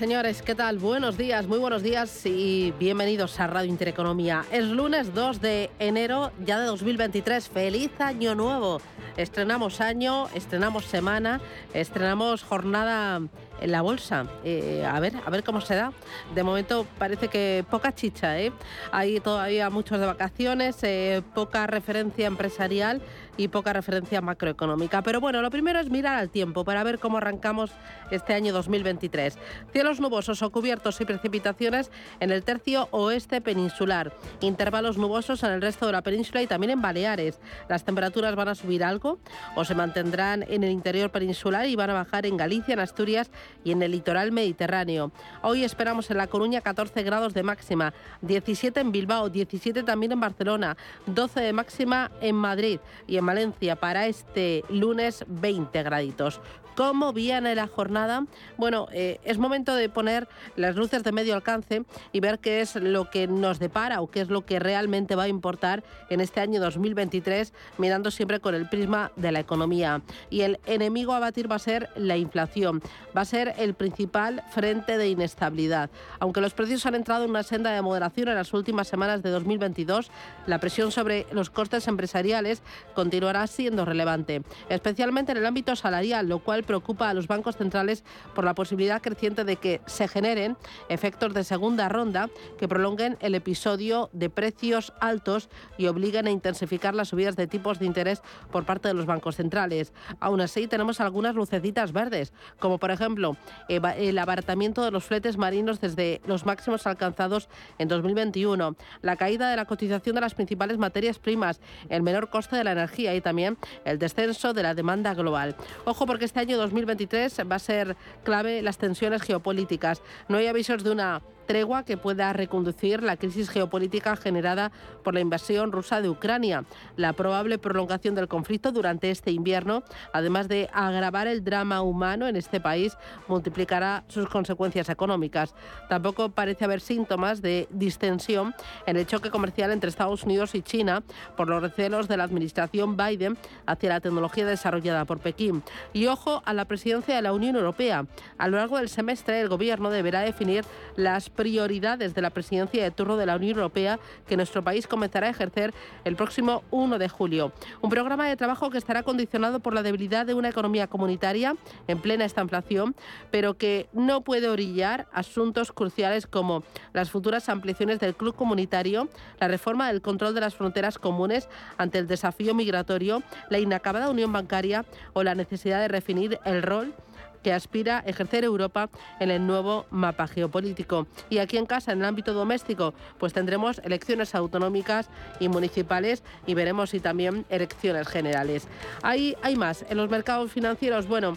Señores, ¿qué tal? Buenos días, muy buenos días y bienvenidos a Radio Intereconomía. Es lunes 2 de enero ya de 2023. ¡Feliz año nuevo! Estrenamos año, estrenamos semana, estrenamos jornada en la bolsa. Eh, a ver, a ver cómo se da. De momento parece que poca chicha, ¿eh? Hay todavía muchos de vacaciones, eh, poca referencia empresarial y poca referencia macroeconómica. Pero bueno, lo primero es mirar al tiempo para ver cómo arrancamos este año 2023. Cielos nubosos o cubiertos y precipitaciones en el tercio oeste peninsular. Intervalos nubosos en el resto de la península y también en Baleares. Las temperaturas van a subir algo o se mantendrán en el interior peninsular y van a bajar en Galicia, en Asturias y en el litoral mediterráneo. Hoy esperamos en La Coruña 14 grados de máxima, 17 en Bilbao, 17 también en Barcelona, 12 de máxima en Madrid y en Valencia para este lunes 20 graditos. ¿Cómo viene la jornada? Bueno, eh, es momento de poner las luces de medio alcance y ver qué es lo que nos depara o qué es lo que realmente va a importar en este año 2023, mirando siempre con el prisma de la economía. Y el enemigo a batir va a ser la inflación, va a ser el principal frente de inestabilidad. Aunque los precios han entrado en una senda de moderación en las últimas semanas de 2022, la presión sobre los costes empresariales continuará siendo relevante, especialmente en el ámbito salarial, lo cual preocupa a los bancos centrales por la posibilidad creciente de que se generen efectos de segunda ronda que prolonguen el episodio de precios altos y obliguen a intensificar las subidas de tipos de interés por parte de los bancos centrales. Aún así, tenemos algunas lucecitas verdes, como por ejemplo el abaratamiento de los fletes marinos desde los máximos alcanzados en 2021, la caída de la cotización de las principales materias primas, el menor coste de la energía y también el descenso de la demanda global. Ojo porque este año 2023 va a ser clave las tensiones geopolíticas. No hay avisos de una tregua que pueda reconducir la crisis geopolítica generada por la invasión rusa de Ucrania. La probable prolongación del conflicto durante este invierno, además de agravar el drama humano en este país, multiplicará sus consecuencias económicas. Tampoco parece haber síntomas de distensión en el choque comercial entre Estados Unidos y China por los recelos de la administración Biden hacia la tecnología desarrollada por Pekín. Y ojo a la presidencia de la Unión Europea. A lo largo del semestre, el gobierno deberá definir las prioridades de la presidencia de turno de la Unión Europea que nuestro país comenzará a ejercer el próximo 1 de julio. Un programa de trabajo que estará condicionado por la debilidad de una economía comunitaria en plena inflación, pero que no puede orillar asuntos cruciales como las futuras ampliaciones del club comunitario, la reforma del control de las fronteras comunes ante el desafío migratorio, la inacabada unión bancaria o la necesidad de definir el rol que aspira a ejercer Europa en el nuevo mapa geopolítico. Y aquí en casa, en el ámbito doméstico, pues tendremos elecciones autonómicas y municipales y veremos si también elecciones generales. Hay, hay más. En los mercados financieros, bueno,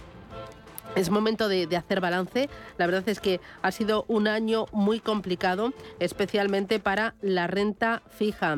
es momento de, hacer balance. La verdad es que ha sido un año muy complicado, especialmente para la renta fija.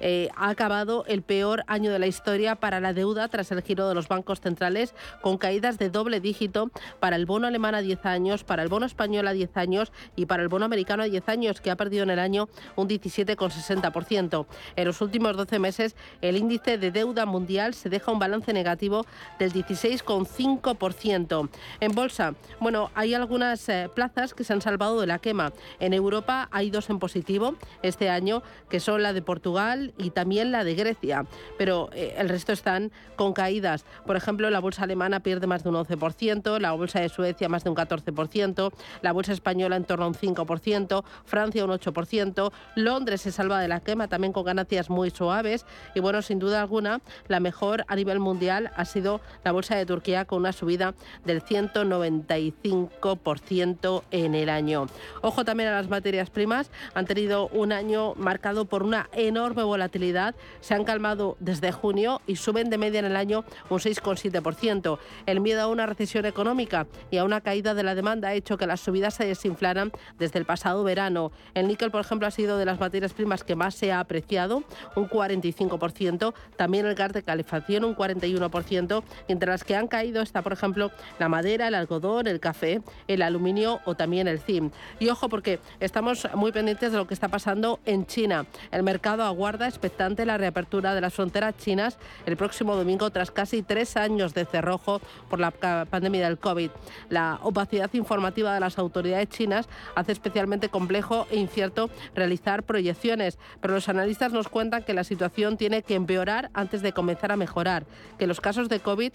Eh, ha acabado el peor año de la historia para la deuda tras el giro de los bancos centrales, con caídas de doble dígito para el bono alemán a 10 años, para el bono español a 10 años y para el bono americano a 10 años, que ha perdido en el año un 17,60%. En los últimos 12 meses, el índice de deuda mundial se deja un balance negativo del 16,5%. En bolsa, bueno, hay algunas eh, plazas que se han salvado de la quema. En Europa hay dos en positivo este año, que son la de Portugal y también la de Grecia, pero eh, el resto están con caídas. Por ejemplo, la bolsa alemana pierde más de un 11%, la bolsa de Suecia más de un 14%, la bolsa española en torno a un 5%, Francia un 8%, Londres se salva de la quema también con ganancias muy suaves y bueno, sin duda alguna, la mejor a nivel mundial ha sido la bolsa de Turquía con una subida del 100 195% en el año. Ojo también a las materias primas, han tenido un año marcado por una enorme volatilidad, se han calmado desde junio y suben de media en el año un 6,7%. El miedo a una recesión económica y a una caída de la demanda ha hecho que las subidas se desinflaran desde el pasado verano. El níquel, por ejemplo, ha sido de las materias primas que más se ha apreciado, un 45%, también el gas de calefacción un 41%, entre las que han caído está, por ejemplo, la madera, el algodón, el café, el aluminio o también el zinc. Y ojo porque estamos muy pendientes de lo que está pasando en China. El mercado aguarda expectante la reapertura de las fronteras chinas el próximo domingo tras casi tres años de cerrojo por la pandemia del COVID. La opacidad informativa de las autoridades chinas hace especialmente complejo e incierto realizar proyecciones, pero los analistas nos cuentan que la situación tiene que empeorar antes de comenzar a mejorar, que los casos de COVID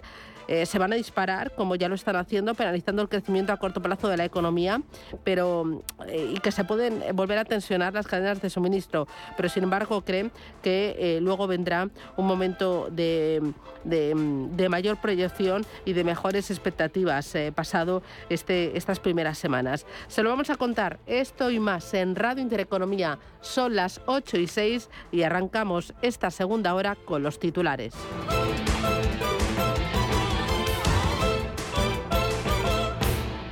eh, se van a disparar, como ya lo están haciendo, penalizando el crecimiento a corto plazo de la economía, pero eh, y que se pueden volver a tensionar las cadenas de suministro. Pero sin embargo creen que eh, luego vendrá un momento de, de, mayor proyección y de mejores expectativas pasado este, estas primeras semanas. Se lo vamos a contar esto y más en Radio Intereconomía. Son las 8 y 6 y arrancamos esta segunda hora con los titulares.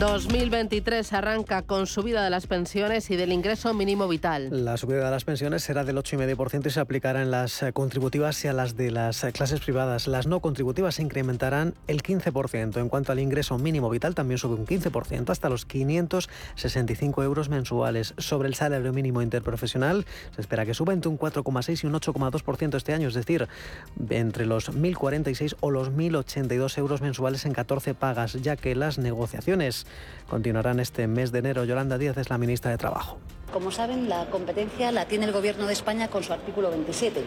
2023 arranca con subida de las pensiones y del ingreso mínimo vital. La subida de las pensiones será del 8,5% y se aplicará en las eh, contributivas y a las de las eh, clases privadas. Las no contributivas se incrementarán el 15%. En cuanto al ingreso mínimo vital, también sube un 15% hasta los 565 euros mensuales. Sobre el salario mínimo interprofesional, se espera que suba entre un 4,6 y un 8,2% este año, es decir, entre los 1.046 o los 1.082 euros mensuales en 14 pagas, ya que las negociaciones continuarán este mes de enero. Yolanda Díaz es la ministra de Trabajo. Como saben, la competencia la tiene el Gobierno de España con su artículo 27,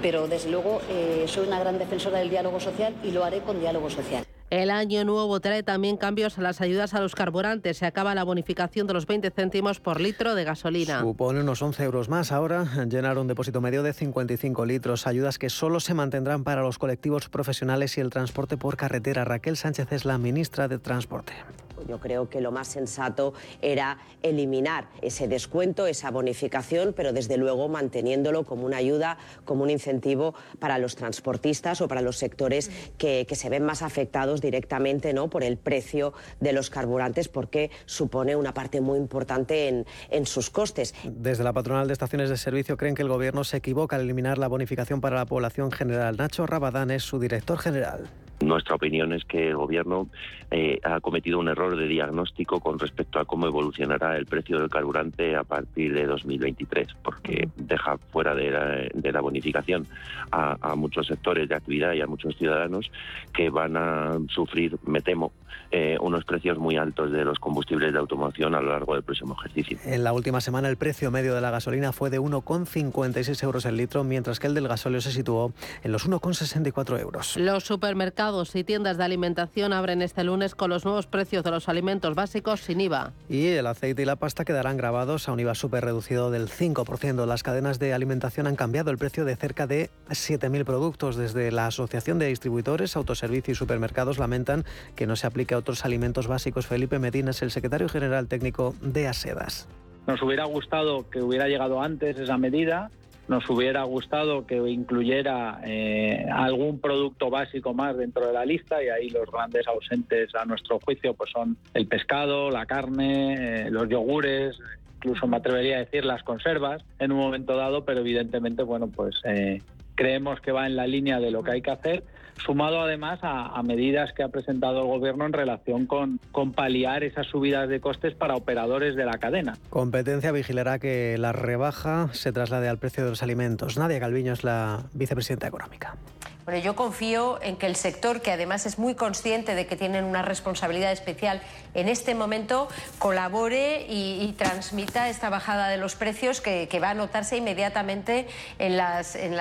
pero desde luego eh, soy una gran defensora del diálogo social y lo haré con diálogo social. El año nuevo trae también cambios a las ayudas a los carburantes. Se acaba la bonificación de los 20 céntimos por litro de gasolina. Supone unos 11 euros más. Ahora llenar un depósito medio de 55 litros. Ayudas que solo se mantendrán para los colectivos profesionales y el transporte por carretera. Raquel Sánchez es la ministra de Transporte. Yo creo que lo más sensato era eliminar ese descuento, esa bonificación, pero desde luego manteniéndolo como una ayuda, como un incentivo para los transportistas o para los sectores que, se ven más afectados directamente ¿no? por el precio de los carburantes, porque supone una parte muy importante en, en sus costes. Desde la patronal de estaciones de servicio creen que el Gobierno se equivoca al eliminar la bonificación para la población general. Nacho Rabadán es su director general. Nuestra opinión es que el Gobierno eh, ha cometido un error de diagnóstico con respecto a cómo evolucionará el precio del carburante a partir de 2023, porque deja fuera de la, bonificación a, muchos sectores de actividad y a muchos ciudadanos que van a sufrir, me temo, eh, unos precios muy altos de los combustibles de automoción a lo largo del próximo ejercicio. En la última semana el precio medio de la gasolina fue de 1,56 euros el litro, mientras que el del gasóleo se situó en los 1,64 euros. Los supermercados y tiendas de alimentación abren este lunes con los nuevos precios de los alimentos básicos sin IVA. Y el aceite y la pasta quedarán grabados a un IVA súper reducido del 5%. Las cadenas de alimentación han cambiado el precio de cerca de 7.000 productos. Desde la Asociación de Distribuidores, Autoservicio y Supermercados lamentan que no se aplique a otros alimentos básicos. Felipe Medina es el secretario general técnico de ASEDAS. Nos hubiera gustado que hubiera llegado antes esa medida nos hubiera gustado que incluyera eh, algún producto básico más dentro de la lista y ahí los grandes ausentes a nuestro juicio pues son el pescado, la carne, eh, los yogures, incluso me atrevería a decir las conservas en un momento dado, pero evidentemente bueno pues eh, creemos que va en la línea de lo que hay que hacer sumado además a, medidas que ha presentado el Gobierno en relación con, con paliar esas subidas de costes para operadores de la cadena. Competencia vigilará que la rebaja se traslade al precio de los alimentos. Nadia Calviño es la vicepresidenta económica. Bueno, yo confío en que el sector, que además es muy consciente de que tienen una responsabilidad especial en este momento, colabore y, transmita esta bajada de los precios que, va a notarse inmediatamente en, las, en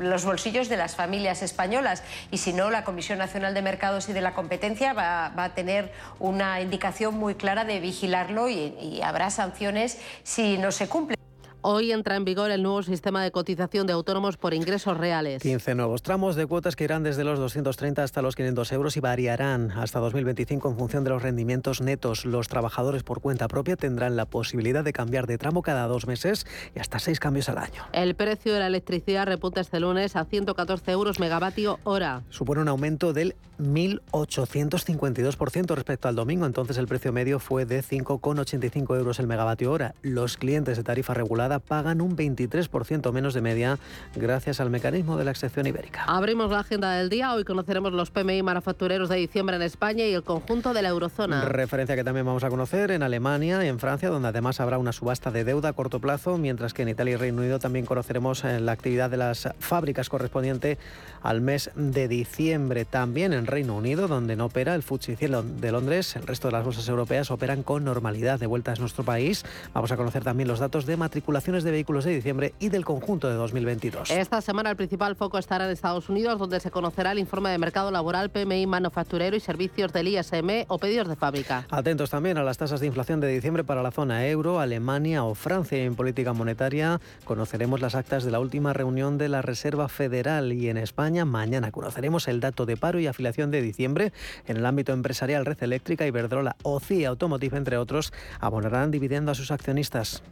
los bolsillos de las familias españolas. Y si no, la Comisión Nacional de Mercados y de la Competencia va, a tener una indicación muy clara de vigilarlo y habrá sanciones si no se cumple. Hoy entra en vigor el nuevo sistema de cotización de autónomos por ingresos reales. 15 nuevos tramos de cuotas que irán desde los 230 hasta los 500 euros y variarán hasta 2025 en función de los rendimientos netos. Los trabajadores por cuenta propia tendrán la posibilidad de cambiar de tramo cada dos meses y hasta seis cambios al año. El precio de la electricidad repunta este lunes a 114 euros megavatio hora. Supone un aumento del 1.852% respecto al domingo. Entonces el precio medio fue de 5,85 euros el megavatio hora. Los clientes de tarifa regulada pagan un 23% menos de media gracias al mecanismo de la excepción ibérica. Abrimos la agenda del día. Hoy conoceremos los PMI manufactureros de diciembre en España y el conjunto de la eurozona. Referencia que también vamos a conocer en Alemania y en Francia, donde además habrá una subasta de deuda a corto plazo, mientras que en Italia y Reino Unido también conoceremos eh, la actividad de las fábricas correspondiente al mes de diciembre. También en Reino Unido, donde no opera el FTSE de Londres, el resto de las bolsas europeas operan con normalidad de vuelta a nuestro país. Vamos a conocer también los datos de de vehículos de diciembre y del conjunto de 2022. Esta semana el principal foco estará en Estados Unidos, donde se conocerá el informe de mercado laboral, PMI manufacturero y servicios del ISM o pedidos de fábrica. Atentos también a las tasas de inflación de diciembre para la zona euro, Alemania o Francia. En política monetaria conoceremos las actas de la última reunión de la Reserva Federal y en España mañana conoceremos el dato de paro y afiliación de diciembre. En el ámbito empresarial, Red Eléctrica, Iberdrola o CIA Automotive, entre otros, abonarán dividendo a sus accionistas.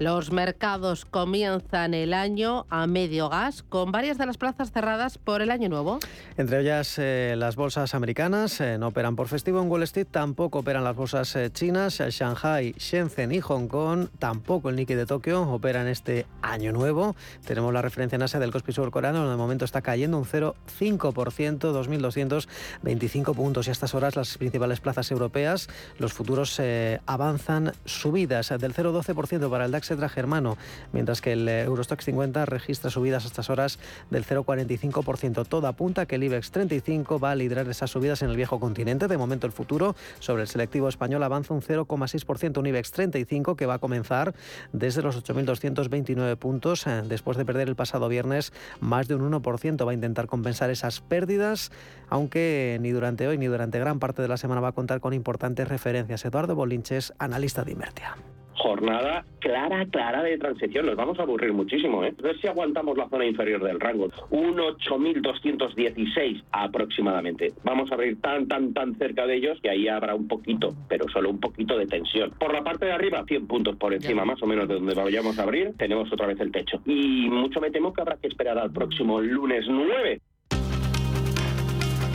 Los mercados comienzan el año a medio gas, con varias de las plazas cerradas por el año nuevo. Entre ellas, eh, las bolsas americanas eh, no operan por festivo en Wall Street, tampoco operan las bolsas eh, chinas, Shanghai, Shenzhen y Hong Kong, tampoco el Nikkei de Tokio operan este año nuevo. Tenemos la referencia en Asia del Kospi surcoreano, donde de momento está cayendo un 0,5%, 2.225 puntos. Y a estas horas, las principales plazas europeas, los futuros avanzan subidas del 0,12% para el DAX germano, mientras que el Eurostox 50 registra subidas a estas horas del 0,45%. Todo apunta que el IBEX 35 va a liderar esas subidas en el viejo continente. De momento el futuro sobre el selectivo español avanza un 0,6%, un IBEX 35 que va a comenzar desde los 8.229 puntos eh, después de perder el pasado viernes más de un 1%. Va a intentar compensar esas pérdidas, aunque ni durante hoy ni durante gran parte de la semana va a contar con importantes referencias. Eduardo Bolinches, analista de Invertia jornada clara, clara de transición. Nos vamos a aburrir muchísimo, ¿eh? A ver si aguantamos la zona inferior del rango. Un 8.216 aproximadamente. Vamos a abrir tan, tan, tan cerca de ellos que ahí habrá un poquito, pero solo un poquito de tensión. Por la parte de arriba, 100 puntos por encima, más o menos de donde vayamos a abrir, tenemos otra vez el techo. Y mucho me temo que habrá que esperar al próximo lunes 9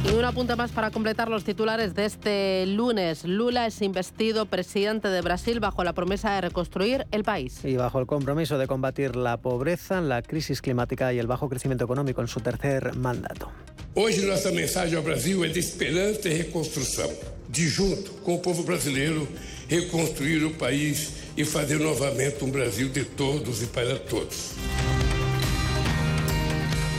y una punta más para completar los titulares de este lunes. Lula es investido presidente de Brasil bajo la promesa de reconstruir el país. Y bajo el compromiso de combatir la pobreza, la crisis climática y el bajo crecimiento económico en su tercer mandato. Hoy nuestra mensaje al Brasil es de esperanza y reconstrucción. De junto con el pueblo brasileño, reconstruir el país y hacer nuevamente un Brasil de todos y para todos.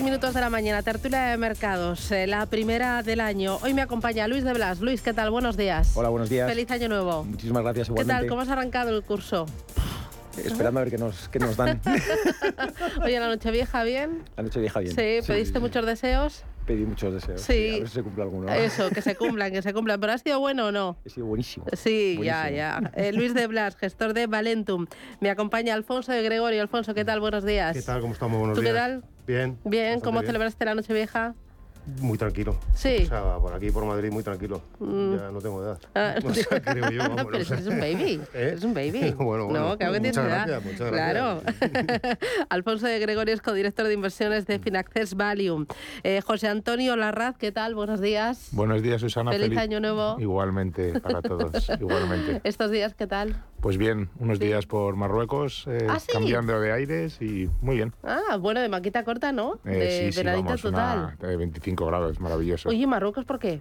Minutos de la mañana, tertulia de mercados, eh, la primera del año. Hoy me acompaña Luis de Blas. Luis, ¿qué tal? Buenos días. Hola, buenos días. Feliz año nuevo. Muchísimas gracias, igualmente. ¿Qué tal? ¿Cómo has arrancado el curso? Esperando a ver qué nos, qué nos dan. Oye, la noche vieja, ¿bien? La noche vieja, bien. Sí, ¿pediste muchos deseos? Pedí muchos deseos. Sí. A ver si se cumple alguno. Eso, que se cumplan, que se cumplan. ¿Pero ha sido bueno o no? Ha sido buenísimo. Sí, ya, ya. Eh, Luis de Blas, gestor de Valentum. Me acompaña Alfonso de Gregorio. Alfonso, ¿qué tal? Buenos días. ¿Qué tal? ¿Cómo estamos? Buenos ¿Tú días. qué tal? Bien. Bien, ¿cómo celebraste la noche vieja? Muy tranquilo. Sí. O sea, por aquí, por Madrid, muy tranquilo. Mm. Ya no tengo edad. Ah, O sea, creo yo, Pero es un baby. ¿Eh? Es un baby. Bueno, bueno. No, claro que tienes Muchas edad. gracias, muchas Claro. Alfonso de Gregorio es codirector de inversiones de Finaccess Value. Eh, José Antonio Larraz, ¿qué tal? Buenos días. Buenos días, Susana. Feliz año nuevo. Igualmente para todos, igualmente. Estos días, ¿qué tal? Pues bien, unos días por Marruecos, eh, ¿Ah, sí? cambiando de aires y muy bien. Ah, bueno, de maquita corta, ¿no? Eh, de sí, sí, vamos, total. una de 25 grados, maravilloso. Oye, Marruecos, ¿por qué?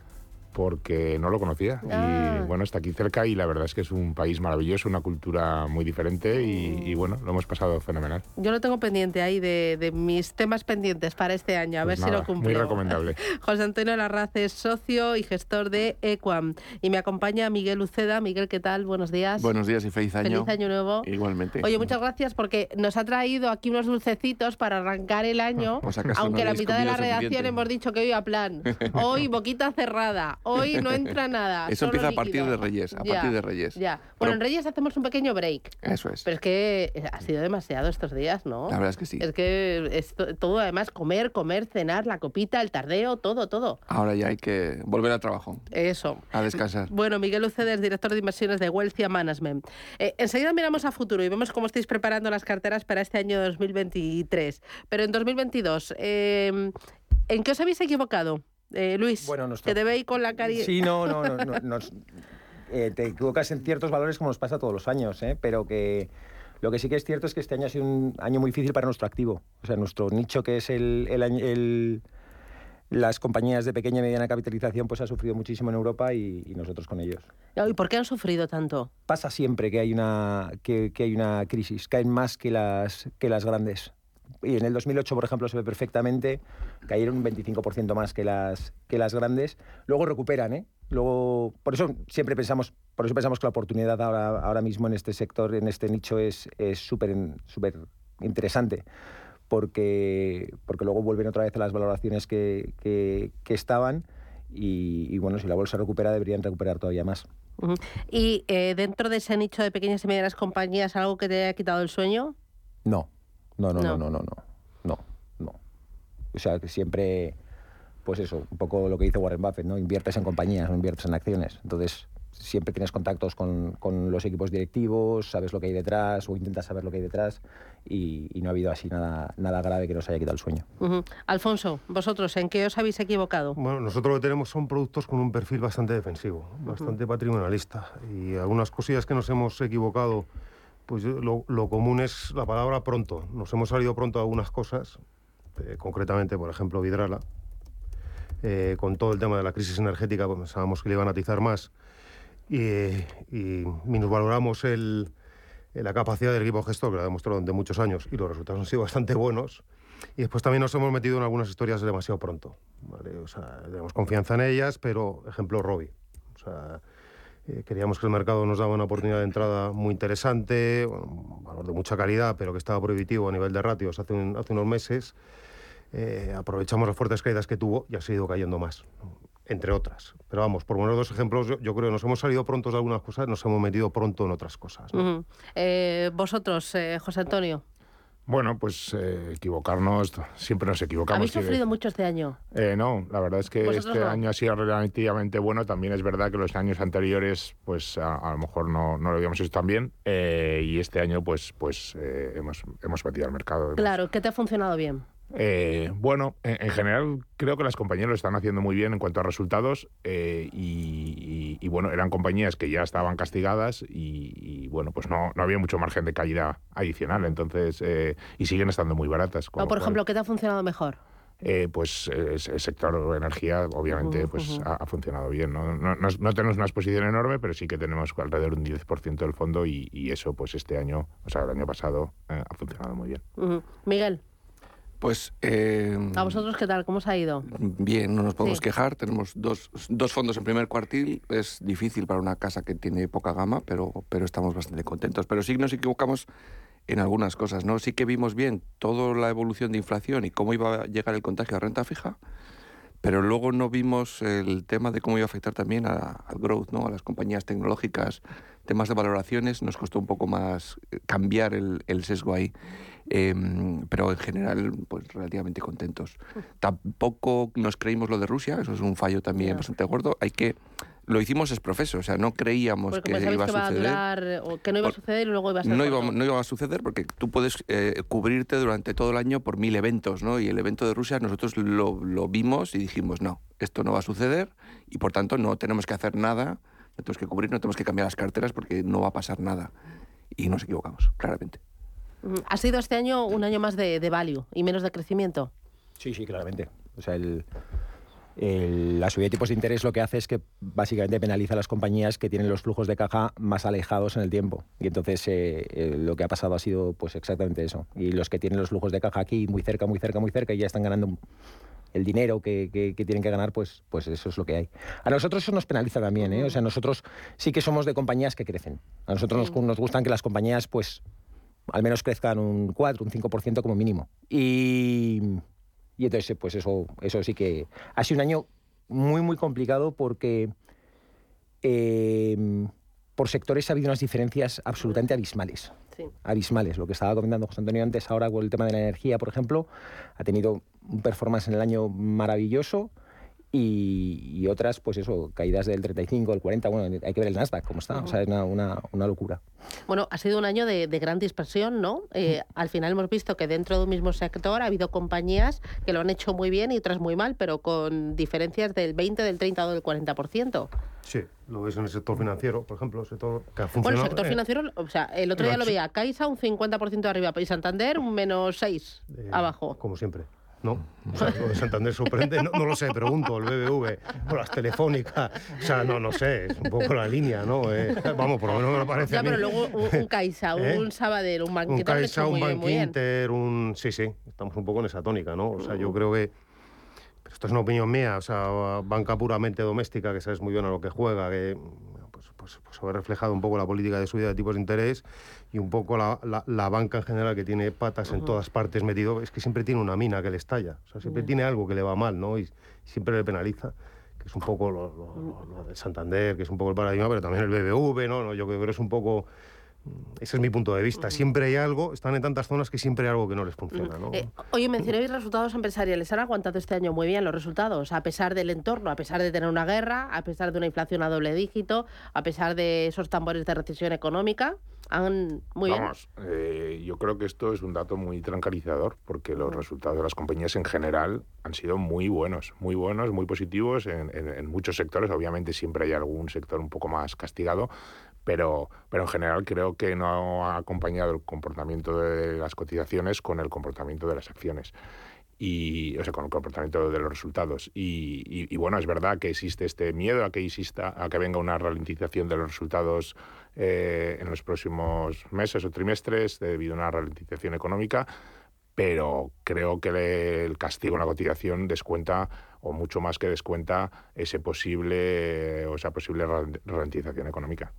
Porque no lo conocía. Ah. Y bueno, está aquí cerca y la verdad es que es un país maravilloso, una cultura muy diferente y, y bueno, lo hemos pasado fenomenal. Yo lo tengo pendiente ahí de, de mis temas pendientes para este año, a Pues ver si lo cumplo. Muy recomendable. José Antonio Larraz es socio y gestor de Equam. Y me acompaña Miguel Uceda. Miguel, ¿qué tal? Buenos días. Buenos días y feliz año. Feliz año nuevo. Igualmente. Oye, muchas gracias porque nos ha traído aquí unos dulcecitos para arrancar el año, Pues acaso no aunque la mitad de la redacción suficiente. hemos dicho que hoy a plan. Hoy boquita cerrada. Hoy no entra nada. Eso empieza a partir de Reyes, a Ya, partir de Reyes. Ya. Pero- Bueno, en Reyes hacemos un pequeño break. Eso es. Pero es que eh, ha sido demasiado estos días, ¿no? La verdad es que sí. Es que es to- todo además comer, comer, cenar, la copita, el tardeo, todo, todo. Ahora ya hay que volver al trabajo, Eso. a descansar. Bueno, Miguel Uceda es director de inversiones de Wealthia Management. Eh, enseguida miramos a futuro y vemos cómo estáis preparando las carteras para este año 2023. Pero en 2022, eh, ¿en qué os habéis equivocado? Eh, Luis, Bueno, nuestro- que te veis con la cari... Sí, no, no, no. no, nos- eh, te equivocas en ciertos valores como nos pasa todos los años, ¿eh? pero que lo que sí que es cierto es que este año ha sido un año muy difícil para nuestro activo. O sea, nuestro nicho que es el, el el- las compañías de pequeña y mediana capitalización pues ha sufrido muchísimo en Europa y, y nosotros con ellos. ¿Y por qué han sufrido tanto? Pasa siempre que hay una, que, que hay una crisis, caen más que las, que las grandes. Y en el 2008, por ejemplo, se ve perfectamente, cayeron un 25% más que las, que las grandes. Luego recuperan, ¿eh? Luego, por eso siempre pensamos, por eso pensamos que la oportunidad ahora, ahora mismo en este sector, en este nicho, es es súper súper interesante. porque, porque luego vuelven otra vez a las valoraciones que, que, que estaban y, y, bueno, si la bolsa recupera deberían recuperar todavía más. Y eh, dentro de ese nicho de pequeñas y medianas compañías, ¿algo que te haya quitado el sueño? No, no, no, No. no, no, no, no, no. O sea, que siempre, pues eso, un poco lo que dice Warren Buffett, ¿no? Inviertes en compañías, no inviertes en acciones. Entonces, siempre tienes contactos con, con los equipos directivos, sabes lo que hay detrás o intentas saber lo que hay detrás y, y no ha habido así nada, nada grave que nos haya quitado el sueño. Alfonso, vosotros, ¿en qué os habéis equivocado? Bueno, nosotros lo que tenemos son productos con un perfil bastante defensivo, bastante patrimonialista. Y algunas cosillas que nos hemos equivocado, pues lo, lo común es la palabra pronto. Nos hemos salido pronto a algunas cosas, eh, concretamente, por ejemplo, Vidrala. Eh, con todo el tema de la crisis energética, pues, pensábamos que le iban a atizar más. Y, y minusvaloramos el, eh, la capacidad del equipo gestor, que lo ha demostrado durante muchos años, y los resultados han sido bastante buenos. Y después también nos hemos metido en algunas historias demasiado pronto. ¿vale? O sea, tenemos confianza en ellas, pero ejemplo Robi. O sea, eh, que el mercado nos daba una oportunidad de entrada muy interesante, de mucha calidad, pero que estaba prohibitivo a nivel de ratios hace, un- hace unos meses. Eh, aprovechamos las fuertes caídas que tuvo y ha seguido cayendo más, entre otras. Pero vamos, por poner dos ejemplos, yo, creo que nos hemos salido prontos de algunas cosas, nos hemos metido pronto en otras cosas. Eh, vosotros, eh, José Antonio, Bueno, pues eh, equivocarnos, siempre nos equivocamos. ¿habéis sufrido mucho este año? Eh, no, la verdad es que ¿Vosotros este no? año ha sido relativamente bueno. También es verdad que los años anteriores, pues a, a lo mejor no, no lo habíamos hecho tan bien. eh, y este año, pues, pues eh, hemos, hemos batido al mercado. Hemos- Claro, ¿qué te ha funcionado bien? Eh, bueno, en, en general creo que las compañías lo están haciendo muy bien en cuanto a resultados eh, y, y- y, bueno, eran compañías que ya estaban castigadas y, y, bueno, pues no, no había mucho margen de caída adicional, entonces, eh, y siguen estando muy baratas. O, por cual, ejemplo, ¿qué te ha funcionado mejor? eh, pues eh, el sector energía obviamente pues ha, ha funcionado bien. ¿no? No, no- no tenemos una exposición enorme, pero sí que tenemos alrededor de un 10% del fondo y, y eso pues este año, o sea, el año pasado eh, ha funcionado muy bien. Miguel, Pues eh, ¿a vosotros qué tal? ¿Cómo os ha ido? bien, no nos podemos Sí. quejar. Tenemos dos, dos fondos en primer cuartil. Es difícil para una casa que tiene poca gama, pero, pero estamos bastante contentos. Pero sí nos equivocamos en algunas cosas, ¿no? Sí que vimos bien toda la evolución de inflación y cómo iba a llegar el contagio a renta fija, pero luego no vimos el tema de cómo iba a afectar también a- al growth, ¿no? A las compañías tecnológicas, temas de valoraciones, nos costó un poco más eh, cambiar el, el sesgo ahí. Em, pero en general, pues relativamente contentos. Tampoco nos creímos lo de Rusia, eso es un fallo también Ya. bastante gordo. Hay que lo hicimos es profeso, o sea, no creíamos Porque que iba a que a suceder. durar, o que no iba a suceder y luego iba a ser No iba, no iba a suceder porque tú puedes eh, cubrirte durante todo el año por mil eventos, ¿no? Y el evento de Rusia nosotros lo, lo vimos y dijimos, no, esto no va a suceder y por tanto no tenemos que hacer nada, no tenemos que cubrir, no tenemos que cambiar las carteras porque no va a pasar nada. Y nos equivocamos, claramente. Ha sido este año un año más de, de value y menos de crecimiento. Sí, sí, claramente. O sea, el, el- la subida de tipos de interés lo que hace es que básicamente penaliza a las compañías que tienen los flujos de caja más alejados en el tiempo. Y entonces eh, eh, lo que ha pasado ha sido pues exactamente eso. Y los que tienen los flujos de caja aquí muy cerca, muy cerca, muy cerca y ya están ganando el dinero que, que- que tienen que ganar, pues, pues eso es lo que hay. A nosotros eso nos penaliza también, ¿eh? O sea, nosotros sí que somos de compañías que crecen. A nosotros nos, nos gustan que las compañías, pues, al menos crezcan un 4, un 5% como mínimo. Y, y entonces, pues eso, eso sí que ha sido un año muy, muy complicado porque eh, por sectores ha habido unas diferencias absolutamente abismales. Sí. Abismales. Lo que estaba comentando José Antonio antes, ahora con el tema de la energía, por ejemplo, ha tenido un performance en el año maravilloso y, y otras, pues eso, caídas del 35, del 40, bueno, hay que ver el Nasdaq cómo está, o sea, es una, una- una locura. Bueno, ha sido un año de, de gran dispersión, ¿no? Eh, al final hemos visto que dentro de un mismo sector ha habido compañías que lo han hecho muy bien y otras muy mal, pero con diferencias del 20, del 30 o del 40%. Sí, lo ves en el sector financiero, por ejemplo, el sector que ha Bueno, funcionado. el sector eh, financiero, o sea, el otro día lo veía, Caixa un 50% arriba y Santander un menos 6 eh, abajo. Como siempre. ¿No? O sea, lo de Santander sorprende. No, no lo sé, pregunto, el BBV o las telefónicas. O sea, no, no sé, es un poco la línea, ¿no? Eh, vamos, por lo menos me lo parece. Ya, a mí. pero luego un, un Caixa, ¿Eh? un Sabadell, un un lo han Caixa, un muy, bien, Bank muy bien. Inter, un... Sí, sí, estamos un poco en esa tónica, ¿no? O sea, yo creo que... pero esto es una opinión mía, o sea, banca puramente doméstica, que sabes muy bien a lo que juega, que... pues, pues, se ve reflejado un poco la política de subida de tipos de interés y un poco la, la, banca en general que tiene patas en todas partes metido, es que siempre tiene una mina que le estalla, o sea, siempre tiene algo que le va mal, ¿no? Y siempre le penaliza que es un poco lo, lo, del Santander, que es un poco el paradigma, pero también el BBV. ¿no? Yo creo que es un poco ese es mi punto de vista. Siempre hay algo, están en tantas zonas que siempre hay algo que no les funciona. ¿no? Eh, oye, mencionéis resultados empresariales. Han aguantado este año muy bien los resultados, a pesar del entorno, a pesar de tener una guerra, a pesar de una inflación a doble dígito, a pesar de esos tambores de recesión económica. Han muy Vamos, eh, yo creo que esto es un dato muy tranquilizador porque los resultados de las compañías en general han sido muy buenos, muy buenos, muy positivos en, en muchos sectores. Obviamente siempre hay algún sector un poco más castigado, pero, pero en general creo que no ha acompañado el comportamiento de las cotizaciones con el comportamiento de las acciones. Y, o sea, con el comportamiento de los resultados. Y, bueno, es verdad que existe este miedo a que exista, a que venga una ralentización de los resultados eh, en los próximos meses o trimestres debido a una ralentización económica, pero creo que el castigo en la cotización descuenta o mucho más que descuenta ese posible o esa posible ralentización económica.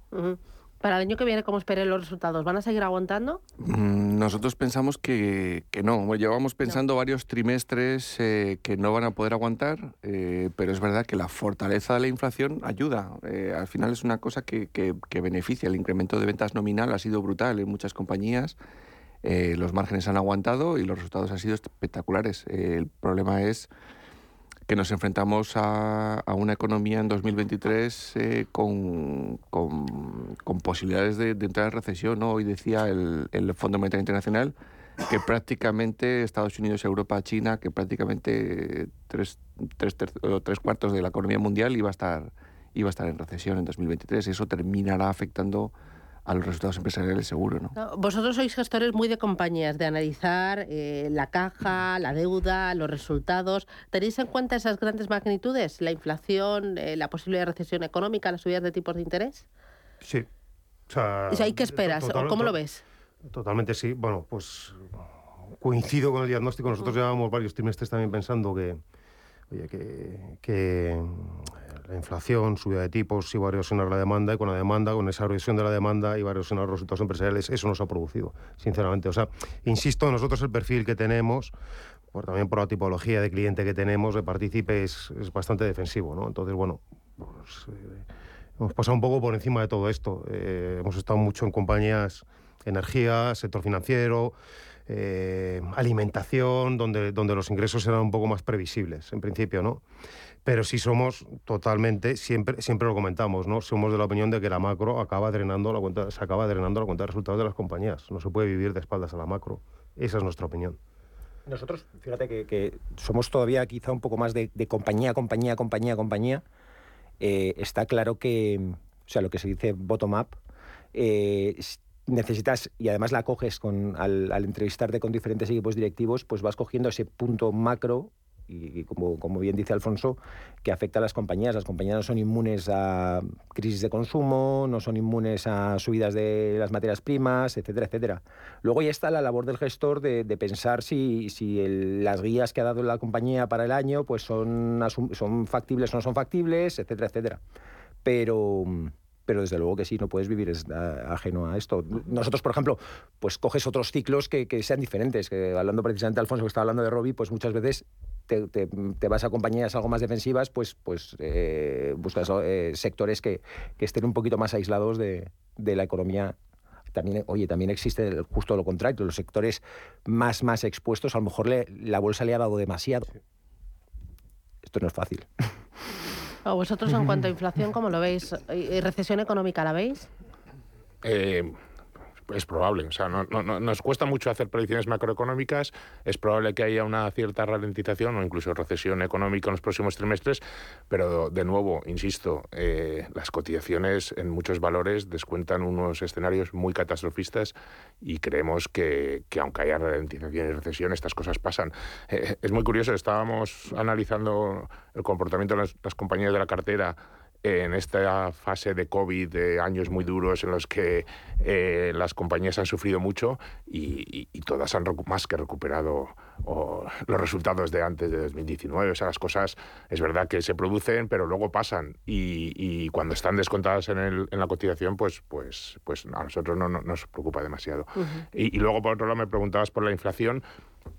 Para el año que viene, ¿cómo esperen los resultados? ¿Van a seguir aguantando? Mm, nosotros pensamos que, que no. Llevamos pensando varios trimestres eh, que no van a poder aguantar, eh, pero es verdad que la fortaleza de la inflación ayuda. Eh, al final es una cosa que, que, que, beneficia. El incremento de ventas nominal ha sido brutal en muchas compañías. los márgenes han aguantado y los resultados han sido espectaculares. el problema es que nos enfrentamos a, una economía en 2023 eh, con, con, posibilidades de, entrar en recesión. Hoy decía el, el Fondo Monetario Internacional que prácticamente Estados Unidos, Europa, China, que prácticamente tres, tres, tres cuartos de la economía mundial iba a estar iba a estar en recesión en 2023 y eso terminará afectando a los resultados empresariales seguro. ¿no? Vosotros sois gestores muy de compañías, de analizar eh, la caja, la deuda, los resultados. ¿Tenéis en cuenta esas grandes magnitudes? ¿La inflación, eh, la posible recesión económica, las subidas de tipos de interés? Sí. O sea, qué esperas? ¿Cómo lo ves? Totalmente sí. Bueno, pues coincido con el diagnóstico. Nosotros llevamos varios trimestres también pensando que, oye, que, que inflación, subida de tipos, iba a erosionar la demanda y con la demanda, con esa erosión de la demanda iba a erosionar los resultados empresariales. Eso nos ha producido, sinceramente. O sea, insisto, nosotros el perfil que tenemos, también por la tipología de cliente que tenemos, de partícipe, es, bastante defensivo, ¿no? Entonces, bueno, pues, eh, hemos pasado un poco por encima de todo esto. Eh, hemos estado mucho en compañías, energía, sector financiero, eh, alimentación, donde, donde los ingresos eran un poco más previsibles, en principio, ¿no? Pero sí somos totalmente, siempre, siempre lo comentamos, ¿no? Somos de la opinión de que la macro acaba drenando la cuenta, se acaba drenando la cuenta de resultados de las compañías. No se puede vivir de espaldas a la macro. Esa es nuestra opinión. Nosotros, fíjate que, somos todavía quizá un poco más de, compañía, compañía, compañía, compañía. Eh, está claro que, o sea, lo que se dice bottom-up, eh, necesitas, y además la coges con, al, al entrevistarte con diferentes equipos directivos, pues vas cogiendo ese punto macro y, como, como, bien dice Alfonso, que afecta a las compañías. Las compañías no son inmunes a crisis de consumo, no son inmunes a subidas de las materias primas, etcétera, etcétera. Luego ya está la labor del gestor de, pensar si, si las guías que ha dado la compañía para el año pues son, son factibles o no son factibles, etcétera, etcétera. Pero pero desde luego que sí, no puedes vivir ajeno a esto. Nosotros, por ejemplo, pues coges otros ciclos que, sean diferentes. Hablando precisamente de Alfonso, que estaba hablando de Robbie, pues muchas veces te, vas a compañías algo más defensivas, pues, pues eh, buscas eh, sectores que, estén un poquito más aislados de, la economía también, oye, también existe justo lo contrario, los sectores más, más expuestos, a lo mejor la bolsa le ha dado demasiado. Esto no es fácil. ¿Vosotros en cuanto a inflación, cómo lo veis? ¿Y recesión económica la veis? Eh, es probable. O sea, no, nos cuesta mucho hacer predicciones macroeconómicas. Es probable que haya una cierta ralentización o incluso recesión económica en los próximos trimestres. Pero, de nuevo, insisto, eh, las cotizaciones en muchos valores descuentan unos escenarios muy catastrofistas y creemos que, aunque haya ralentización y recesión, estas cosas pasan. Eh, es muy curioso. Estábamos analizando el comportamiento de las compañías de la cartera en esta fase de COVID, de años muy duros en los que eh, las compañías han sufrido mucho y, todas han más que recuperado los resultados de antes de 2019. O sea, las cosas es verdad que se producen, pero luego pasan y, cuando están descontadas en, la cotización, pues, pues, pues a nosotros no, nos preocupa demasiado. y luego, por otro lado, me preguntabas por la inflación.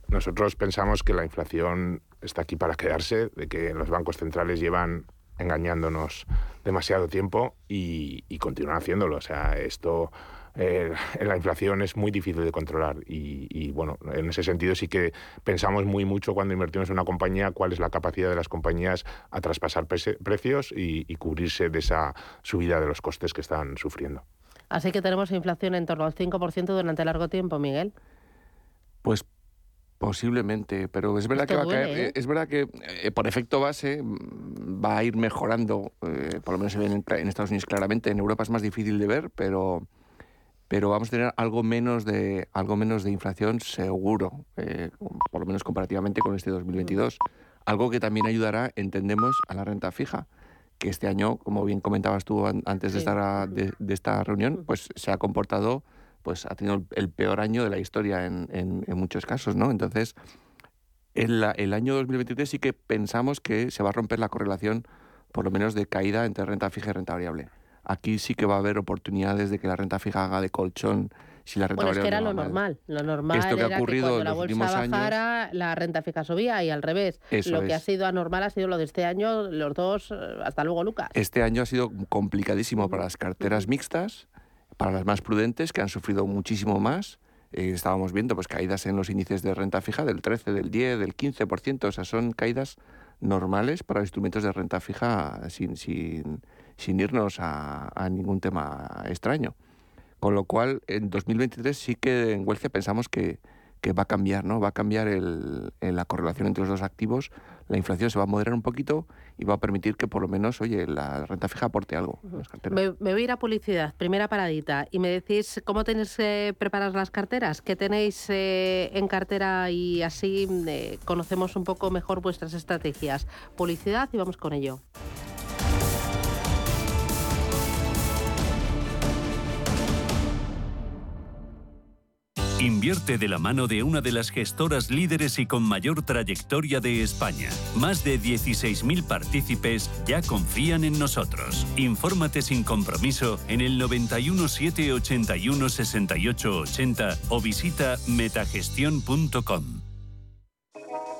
Nosotros pensamos que la inflación está aquí para quedarse, de que los bancos centrales llevan engañándonos demasiado tiempo y, continúan haciéndolo. O sea, esto, eh, la inflación es muy difícil de controlar y, bueno, en ese sentido sí que pensamos muy mucho cuando invertimos en una compañía cuál es la capacidad de las compañías a traspasar precios y, cubrirse de esa subida de los costes que están sufriendo. Así que tenemos inflación en torno al 5% durante largo tiempo, Miguel. Pues Posiblemente, pero es verdad que va a caer, ¿eh? es verdad que eh, por efecto base mm, va a ir mejorando, eh, por lo menos se ve en, Estados Unidos claramente, en Europa es más difícil de ver, pero pero vamos a tener algo menos de algo menos de inflación seguro, por lo menos comparativamente con este 2022, algo que también ayudará, entendemos, a la renta fija que este año, como bien comentabas tú antes de, estar de, de esta reunión, pues se ha comportado pues ha tenido el peor año de la historia en, en, muchos casos, ¿no? Entonces, en el año 2023 sí que pensamos que se va a romper la correlación, por lo menos de caída entre renta fija y renta variable. Aquí sí que va a haber oportunidades de que la renta fija haga de colchón si la renta bueno, es que era lo normal. Lo normal Esto que era ha ocurrido que cuando la bolsa bajara, la renta fija subía y al revés. lo que ha sido anormal ha sido lo de este año, los dos. Eh, hasta luego, Lucas. Este año ha sido complicadísimo para las carteras mixtas para las más prudentes, que han sufrido muchísimo más, eh, estábamos viendo pues caídas en los índices de renta fija del 13, del 10, del 15%, o sea, son caídas normales para instrumentos de renta fija sin, sin, sin irnos a, a, ningún tema extraño. Con lo cual, en 2023 sí que en Huelge pensamos que, que va a cambiar, ¿no? Va a cambiar el, la correlación entre los dos activos, la inflación se va a moderar un poquito y va a permitir que por lo menos, oye, la renta fija aporte algo. Me, voy a ir a publicidad, primera paradita, y me decís cómo tenéis eh, preparadas las carteras, qué tenéis eh, en cartera y así eh, conocemos un poco mejor vuestras estrategias. Publicidad y vamos con ello. Invierte de la mano de una de las gestoras líderes y con mayor trayectoria de España. Más de 16.000 partícipes ya confían en nosotros. Infórmate sin compromiso en el 91 781 68 80 o visita metagestión.com.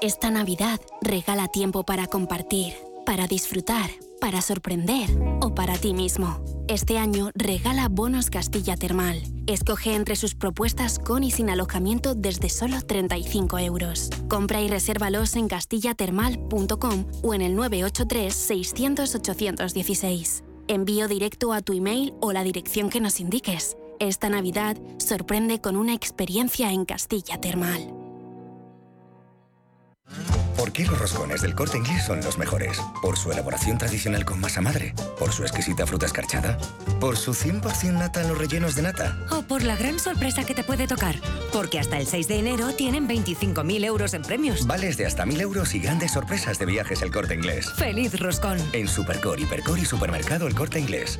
Esta Navidad regala tiempo para compartir, para disfrutar para sorprender o para ti mismo. Este año regala bonos Castilla Termal. Escoge entre sus propuestas con y sin alojamiento desde solo 35 euros. Compra y resérvalos en castillatermal.com o en el 983 600 816. Envío directo a tu email o la dirección que nos indiques. Esta Navidad sorprende con una experiencia en Castilla Termal. ¿Por qué los roscones del corte inglés son los mejores? ¿Por su elaboración tradicional con masa madre? ¿Por su exquisita fruta escarchada? ¿Por su 100% nata en los rellenos de nata? ¿O por la gran sorpresa que te puede tocar? Porque hasta el 6 de enero tienen 25.000 euros en premios. Vales de hasta 1.000 euros y grandes sorpresas de viajes el corte inglés. ¡Feliz roscón! En Supercore, Hipercore y Supermercado el corte inglés.